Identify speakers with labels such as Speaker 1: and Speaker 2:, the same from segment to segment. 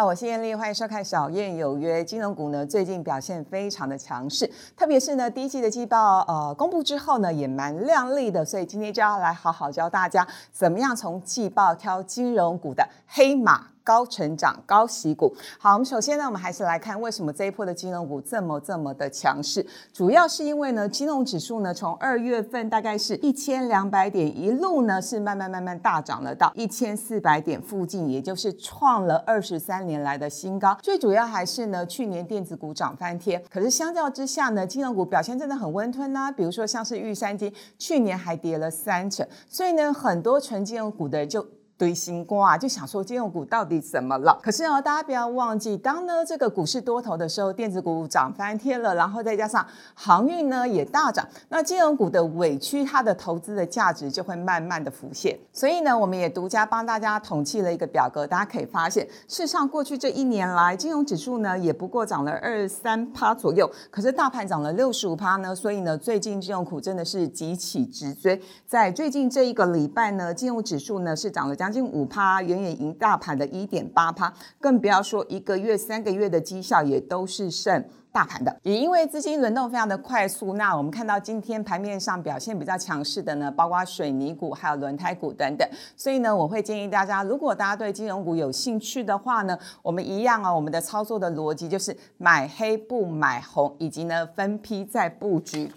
Speaker 1: 好，我是燕丽，欢迎收看《小燕有约》。金融股呢最近表现非常的强势，特别是呢第一季的季报呃公布之后呢也蛮亮丽的，所以今天就要来好好教大家怎么样从季报挑金融股的黑马。高成长、高息股。好，我们首先呢，我们还是来看为什么这一波的金融股这么这么的强势。主要是因为呢，金融指数呢，从二月份大概是一千两百点，一路呢是慢慢慢慢大涨了到一千四百点附近，也就是创了二十三年来的新高。最主要还是呢，去年电子股涨翻天，可是相较之下呢，金融股表现真的很温吞呐。比如说像是玉山金，去年还跌了三成，所以呢，很多纯金融股的就。堆心瓜，就想说金融股到底怎么了？可是呢，大家不要忘记，当呢这个股市多头的时候，电子股涨翻天了，然后再加上航运呢也大涨，那金融股的委屈，它的投资的价值就会慢慢的浮现。所以呢，我们也独家帮大家统计了一个表格，大家可以发现，事实上过去这一年来，金融指数呢也不过涨了二三趴左右，可是大盘涨了六十五趴呢，所以呢，最近金融股真的是急起直追，在最近这一个礼拜呢，金融指数呢是涨了将。近五趴，远远赢大盘的一点八趴，更不要说一个月、三个月的绩效也都是胜大盘的。也因为资金轮动非常的快速，那我们看到今天盘面上表现比较强势的呢，包括水泥股、还有轮胎股等等。所以呢，我会建议大家，如果大家对金融股有兴趣的话呢，我们一样啊，我们的操作的逻辑就是买黑不买红，以及呢分批在布局。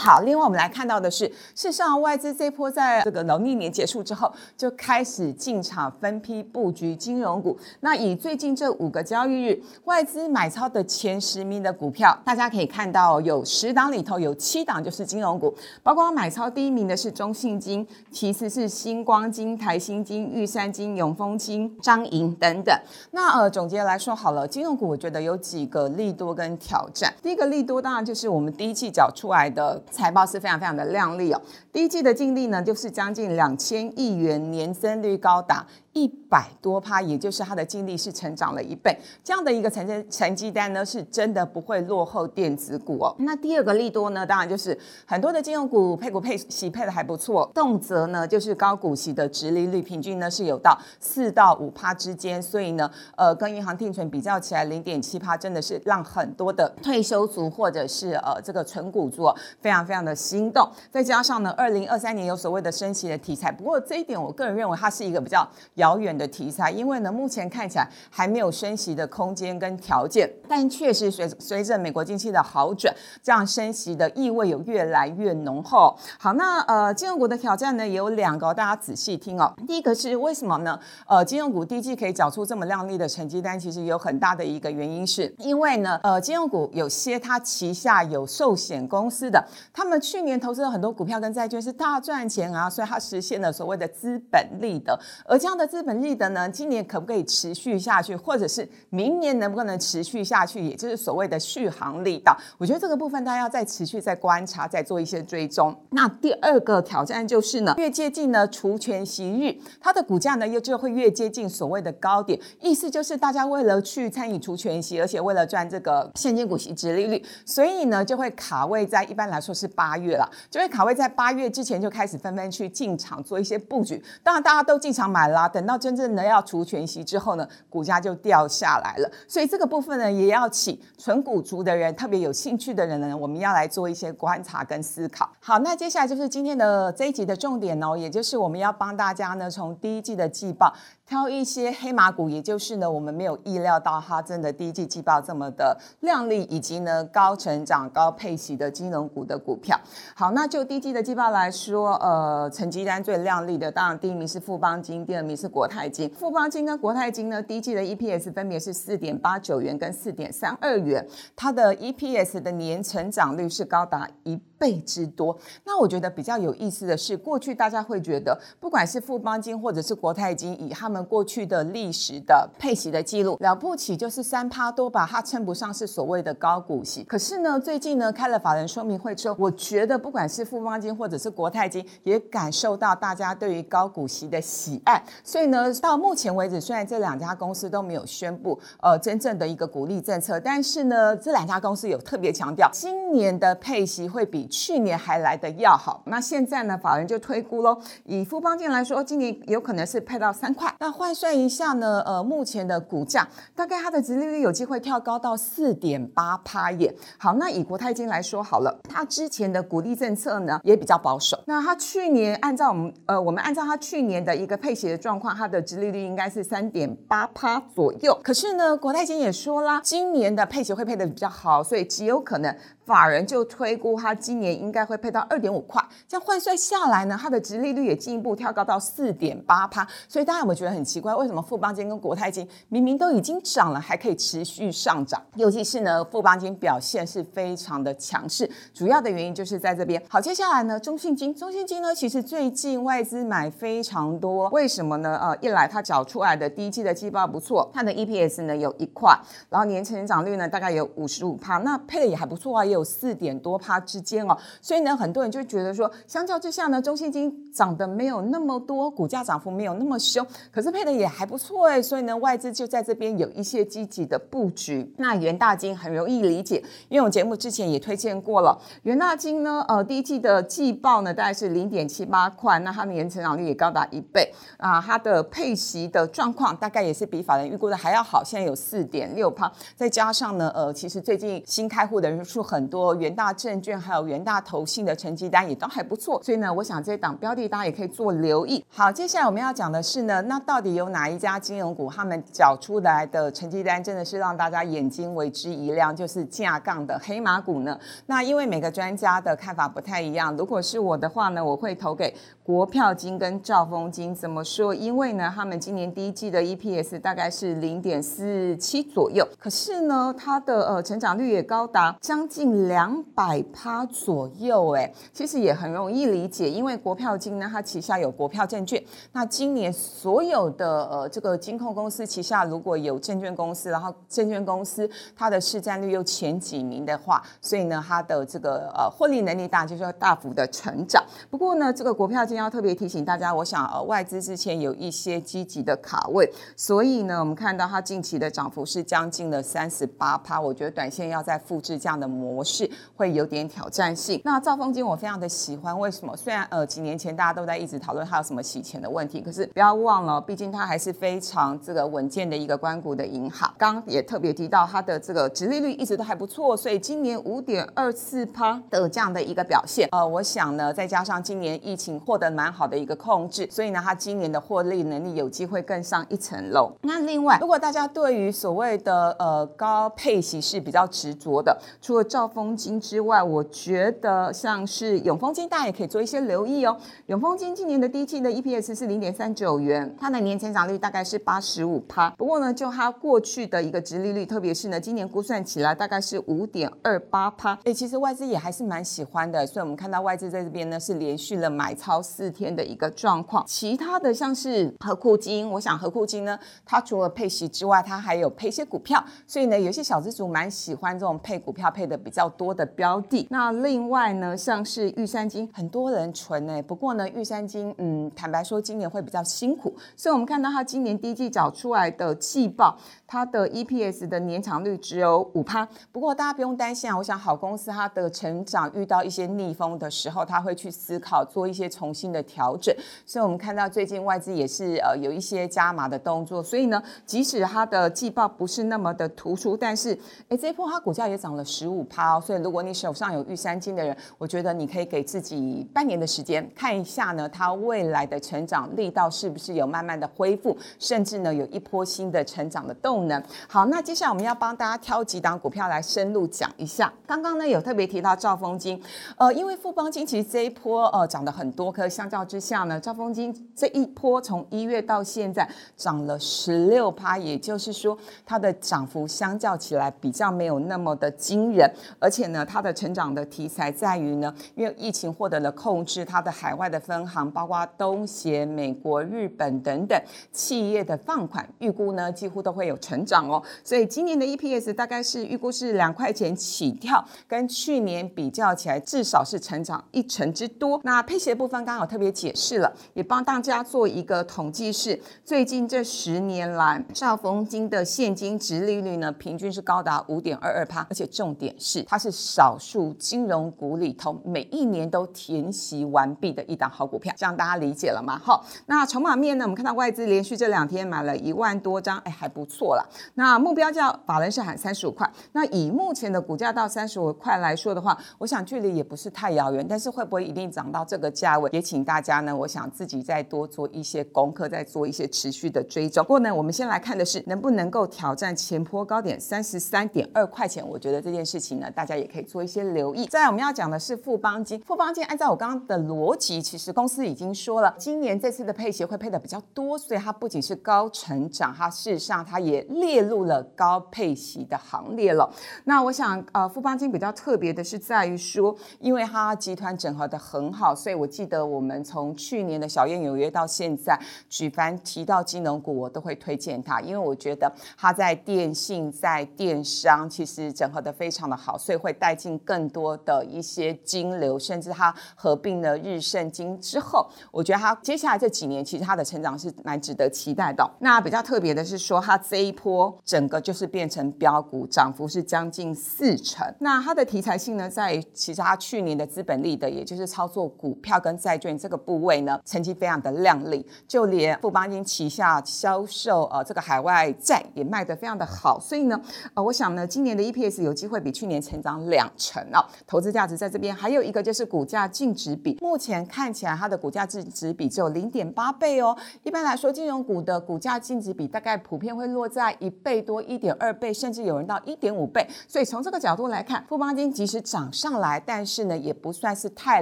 Speaker 1: 好，另外我们来看到的是，事实上外资这波在这个农历年结束之后，就开始进场分批布局金融股。那以最近这五个交易日外资买超的前十名的股票，大家可以看到有十档里头有七档就是金融股，包括买超第一名的是中信金，其次是星光金、台新金、玉山金、永丰金、张银等等。那呃总结来说好了，金融股我觉得有几个利多跟挑战。第一个利多当然就是我们第一季缴出来的。财报是非常非常的亮丽哦，第一季的净利呢，就是将近两千亿元，年增率高达。一百多趴，也就是它的净利是成长了一倍，这样的一个成绩成绩单呢，是真的不会落后电子股哦。那第二个利多呢，当然就是很多的金融股配股配息配的还不错，动辄呢就是高股息的值利率，平均呢是有到四到五趴之间，所以呢，呃，跟银行定存比较起来，零点七趴真的是让很多的退休族或者是呃这个纯股族非常非常的心动。再加上呢，二零二三年有所谓的升息的题材，不过这一点我个人认为它是一个比较。遥远的题材，因为呢，目前看起来还没有升息的空间跟条件，但确实随随着美国经济的好转，这样升息的意味有越来越浓厚。好，那呃，金融股的挑战呢也有两个，大家仔细听哦。第一个是为什么呢？呃，金融股第一季可以缴出这么亮丽的成绩单，其实有很大的一个原因，是因为呢，呃，金融股有些它旗下有寿险公司的，他们去年投资了很多股票跟债就是大赚钱啊，所以它实现了所谓的资本利得，而这样的。资本利得呢，今年可不可以持续下去，或者是明年能不能持续下去，也就是所谓的续航力道。我觉得这个部分大家要再持续再观察，再做一些追踪。那第二个挑战就是呢，越接近呢除权息日，它的股价呢又就会越接近所谓的高点。意思就是大家为了去参与除权息，而且为了赚这个现金股息值利率，所以呢就会卡位在一般来说是八月了，就会卡位在八月月之前就开始纷纷去进场做一些布局。当然大家都进场买啦。等到真正的要除权息之后呢，股价就掉下来了。所以这个部分呢，也要请纯股族的人，特别有兴趣的人呢，我们要来做一些观察跟思考。好，那接下来就是今天的这一集的重点哦，也就是我们要帮大家呢，从第一季的季报。挑一些黑马股，也就是呢，我们没有意料到它真的第一季季报这么的亮丽，以及呢高成长、高配息的金融股的股票。好，那就第一季的季报来说，呃，成绩单最亮丽的，当然第一名是富邦金，第二名是国泰金。富邦金跟国泰金呢，第一季的 EPS 分别是四点八九元跟四点三二元，它的 EPS 的年成长率是高达一。倍之多。那我觉得比较有意思的是，过去大家会觉得，不管是富邦金或者是国泰金，以他们过去的历史的配息的记录，了不起就是三趴多吧，它称不上是所谓的高股息。可是呢，最近呢开了法人说明会之后，我觉得不管是富邦金或者是国泰金，也感受到大家对于高股息的喜爱。所以呢，到目前为止，虽然这两家公司都没有宣布呃真正的一个鼓励政策，但是呢，这两家公司有特别强调，今年的配息会比去年还来的要好。那现在呢，法人就推估喽，以富邦金来说，今年有可能是配到三块。那换算一下呢，呃，目前的股价大概它的殖利率有机会跳高到四点八趴耶。好，那以国泰金来说好了，它之前的鼓励政策呢也比较保守。那它去年按照我们呃，我们按照它去年的一个配息的状况，它的殖利率应该是三点八趴左右。可是呢，国泰金也说啦，今年的配息会配的比较好，所以极有可能。法人就推估，它今年应该会配到二点五块，这样换算下来呢，它的值利率也进一步跳高到四点八趴。所以大家有没有觉得很奇怪？为什么富邦金跟国泰金明明都已经涨了，还可以持续上涨？尤其是呢，富邦金表现是非常的强势，主要的原因就是在这边。好，接下来呢，中信金，中信金呢，其实最近外资买非常多，为什么呢？呃，一来它找出来的第一季的季报不错，它的 EPS 呢有一块，然后年成长率呢大概有五十五趴，那配的也还不错啊，也有。四点多趴之间哦，所以呢，很多人就觉得说，相较之下呢，中信金涨得没有那么多，股价涨幅没有那么凶，可是配的也还不错哎，所以呢，外资就在这边有一些积极的布局。那元大金很容易理解，因为我节目之前也推荐过了，元大金呢，呃，第一季的季报呢大概是零点七八块，那它年成长率也高达一倍啊，它的配息的状况大概也是比法人预估的还要好，现在有四点六趴，再加上呢，呃，其实最近新开户的人数很。多元大证券还有元大投信的成绩单也都还不错，所以呢，我想这档标的大家也可以做留意。好，接下来我们要讲的是呢，那到底有哪一家金融股他们缴出来的成绩单真的是让大家眼睛为之一亮，就是架杠的黑马股呢？那因为每个专家的看法不太一样，如果是我的话呢，我会投给国票金跟兆丰金。怎么说？因为呢，他们今年第一季的 EPS 大概是零点四七左右，可是呢，它的呃成长率也高达将近两百趴左右，哎，其实也很容易理解，因为国票金呢，它旗下有国票证券，那今年所有的呃这个金控公司旗下如果有证券公司，然后证券公司它的市占率又前几名的话，所以呢，它的这个呃获利能力大，就是要大幅的成长。不过呢，这个国票金要特别提醒大家，我想呃外资之前有一些积极的卡位，所以呢，我们看到它近期的涨幅是将近了三十八趴，我觉得短线要再复制这样的模式。会有点挑战性。那兆丰金我非常的喜欢，为什么？虽然呃几年前大家都在一直讨论它有什么洗钱的问题，可是不要忘了，毕竟它还是非常这个稳健的一个关谷的银行。刚也特别提到它的这个殖利率一直都还不错，所以今年五点二四趴的这样的一个表现，呃，我想呢，再加上今年疫情获得蛮好的一个控制，所以呢，它今年的获利能力有机会更上一层楼。那另外，如果大家对于所谓的呃高配息是比较执着的，除了兆丰。金之外，我觉得像是永丰金，大家也可以做一些留意哦。永丰金今年的第一季的 EPS 是零点三九元，它的年成长率大概是八十五趴。不过呢，就它过去的一个殖利率，特别是呢，今年估算起来大概是五点二八趴。哎，其实外资也还是蛮喜欢的，所以我们看到外资在这边呢是连续了买超四天的一个状况。其他的像是和库金，我想和库金呢，它除了配息之外，它还有配一些股票，所以呢，有些小资族蛮喜欢这种配股票配的比较。较多的标的，那另外呢，像是玉山金，很多人存哎，不过呢，玉山金，嗯，坦白说，今年会比较辛苦，所以我们看到它今年第一季找出来的季报，它的 EPS 的年长率只有五趴。不过大家不用担心啊，我想好公司它的成长遇到一些逆风的时候，它会去思考做一些重新的调整。所以我们看到最近外资也是呃有一些加码的动作，所以呢，即使它的季报不是那么的突出，但是哎，这一波它股价也涨了十五趴。所以，如果你手上有玉山金的人，我觉得你可以给自己半年的时间，看一下呢，它未来的成长力道是不是有慢慢的恢复，甚至呢，有一波新的成长的动能。好，那接下来我们要帮大家挑几档股票来深入讲一下。刚刚呢，有特别提到兆丰金，呃，因为富邦金其实这一波呃涨得很多，可相较之下呢，兆丰金这一波从一月到现在涨了十六趴，也就是说它的涨幅相较起来比较没有那么的惊人，而且呢，它的成长的题材在于呢，因为疫情获得了控制，它的海外的分行，包括东协、美国、日本等等企业的放款，预估呢几乎都会有成长哦。所以今年的 EPS 大概是预估是两块钱起跳，跟去年比较起来，至少是成长一成之多。那配息的部分刚好特别解释了，也帮大家做一个统计，是最近这十年来兆丰金的现金值利率呢，平均是高达五点二二帕，而且重点是。它是少数金融股里头每一年都填息完毕的一档好股票，这样大家理解了吗？好，那筹码面呢？我们看到外资连续这两天买了一万多张，哎，还不错啦。那目标价法人是喊三十五块，那以目前的股价到三十五块来说的话，我想距离也不是太遥远，但是会不会一定涨到这个价位？也请大家呢，我想自己再多做一些功课，再做一些持续的追踪。不过呢，我们先来看的是能不能够挑战前坡高点三十三点二块钱。我觉得这件事情呢，大家也可以做一些留意。再我们要讲的是富邦金，富邦金按照我刚刚的逻辑，其实公司已经说了，今年这次的配息会配的比较多，所以它不仅是高成长，它事实上它也列入了高配息的行列了。那我想，呃，富邦金比较特别的是在于说，因为它集团整合的很好，所以我记得我们从去年的小燕有约到现在，举凡提到金融股，我都会推荐它，因为我觉得它在电信、在电商，其实整合的非常的好，所以会带进更多的一些金流，甚至它合并了日盛金之后，我觉得它接下来这几年其实它的成长是蛮值得期待的。那比较特别的是说，它这一波整个就是变成标股，涨幅是将近四成。那它的题材性呢，在其实它去年的资本利的，也就是操作股票跟债券这个部位呢，成绩非常的亮丽。就连富邦金旗下销售呃这个海外债也卖得非常的好，所以呢，呃，我想呢，今年的 EPS 有机会比去年成长两成啊。投资价值在这边，还有一个就是股价净值比，目前看起来它的股价净值比只有零点八倍哦。一般来说，金融股的股价净值比大概普遍会落在一倍多、一点二倍，甚至有人到一点五倍。所以从这个角度来看，富邦金即使涨上来，但是呢，也不算是太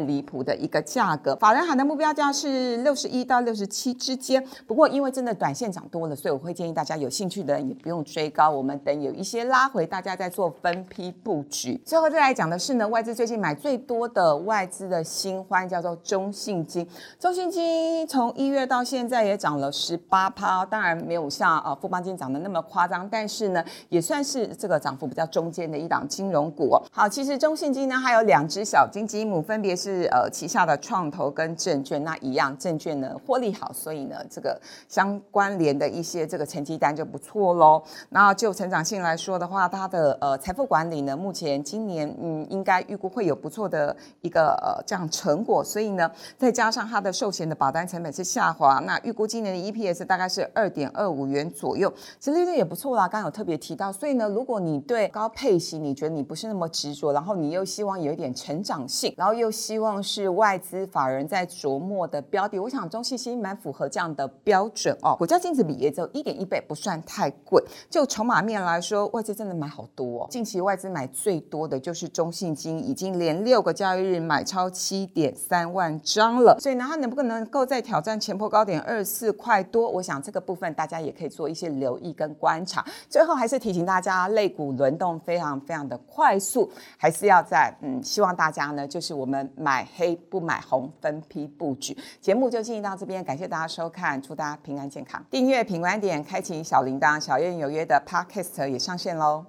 Speaker 1: 离谱的一个价格。法人喊的目标价是六十一到六十七之间。不过因为真的短线涨多了，所以我会建议大家有兴趣的人也不用追高，我们等有一些拉回，大家再做分批布局。最后再来讲的是呢，外资最近买最多的外资的新欢叫做中信金。中信金从一月到现在也涨了十八趴，当然没有像呃富邦金涨得那么夸张，但是呢也算是这个涨幅比较中间的一档金融股。好，其实中信金呢还有两只小金鸡母，分别是呃旗下的创投跟证券。那一样证券呢获利好，所以呢这个相关联的一些这个成绩单就不错喽。那就成长性来说的话，它的呃财富管理呢目前今年嗯应该预估会有不错的一个呃这样成果，所以呢再加上它的寿险的保单成本是下滑，那预估今年的 EPS 大概是二点二五元左右，其实利率也不错啦。刚刚有特别提到，所以呢如果你对高配型你觉得你不是那么执着，然后你又希望有一点成长性，然后又希望是外资法人在琢磨的标的，我想中信息蛮符合这样的标准哦。股价净值比也只有一点一倍，不算太贵。就筹码面来说，外资真的买好多哦。近期外资买最多的就是中信金，已经连六个交易日买超七点三万张了。所以呢，它能不能够再挑战前坡高点二四块多？我想这个部分大家也可以做一些留意跟观察。最后还是提醒大家，类股轮动非常非常的快速，还是要在嗯，希望大家呢，就是我们买黑不买红，分批布局。节目就进行到这边，感谢大家收看，祝大家平安健康。订阅品观点，开启小铃铛，小燕有约的 Podcast 也上线喽。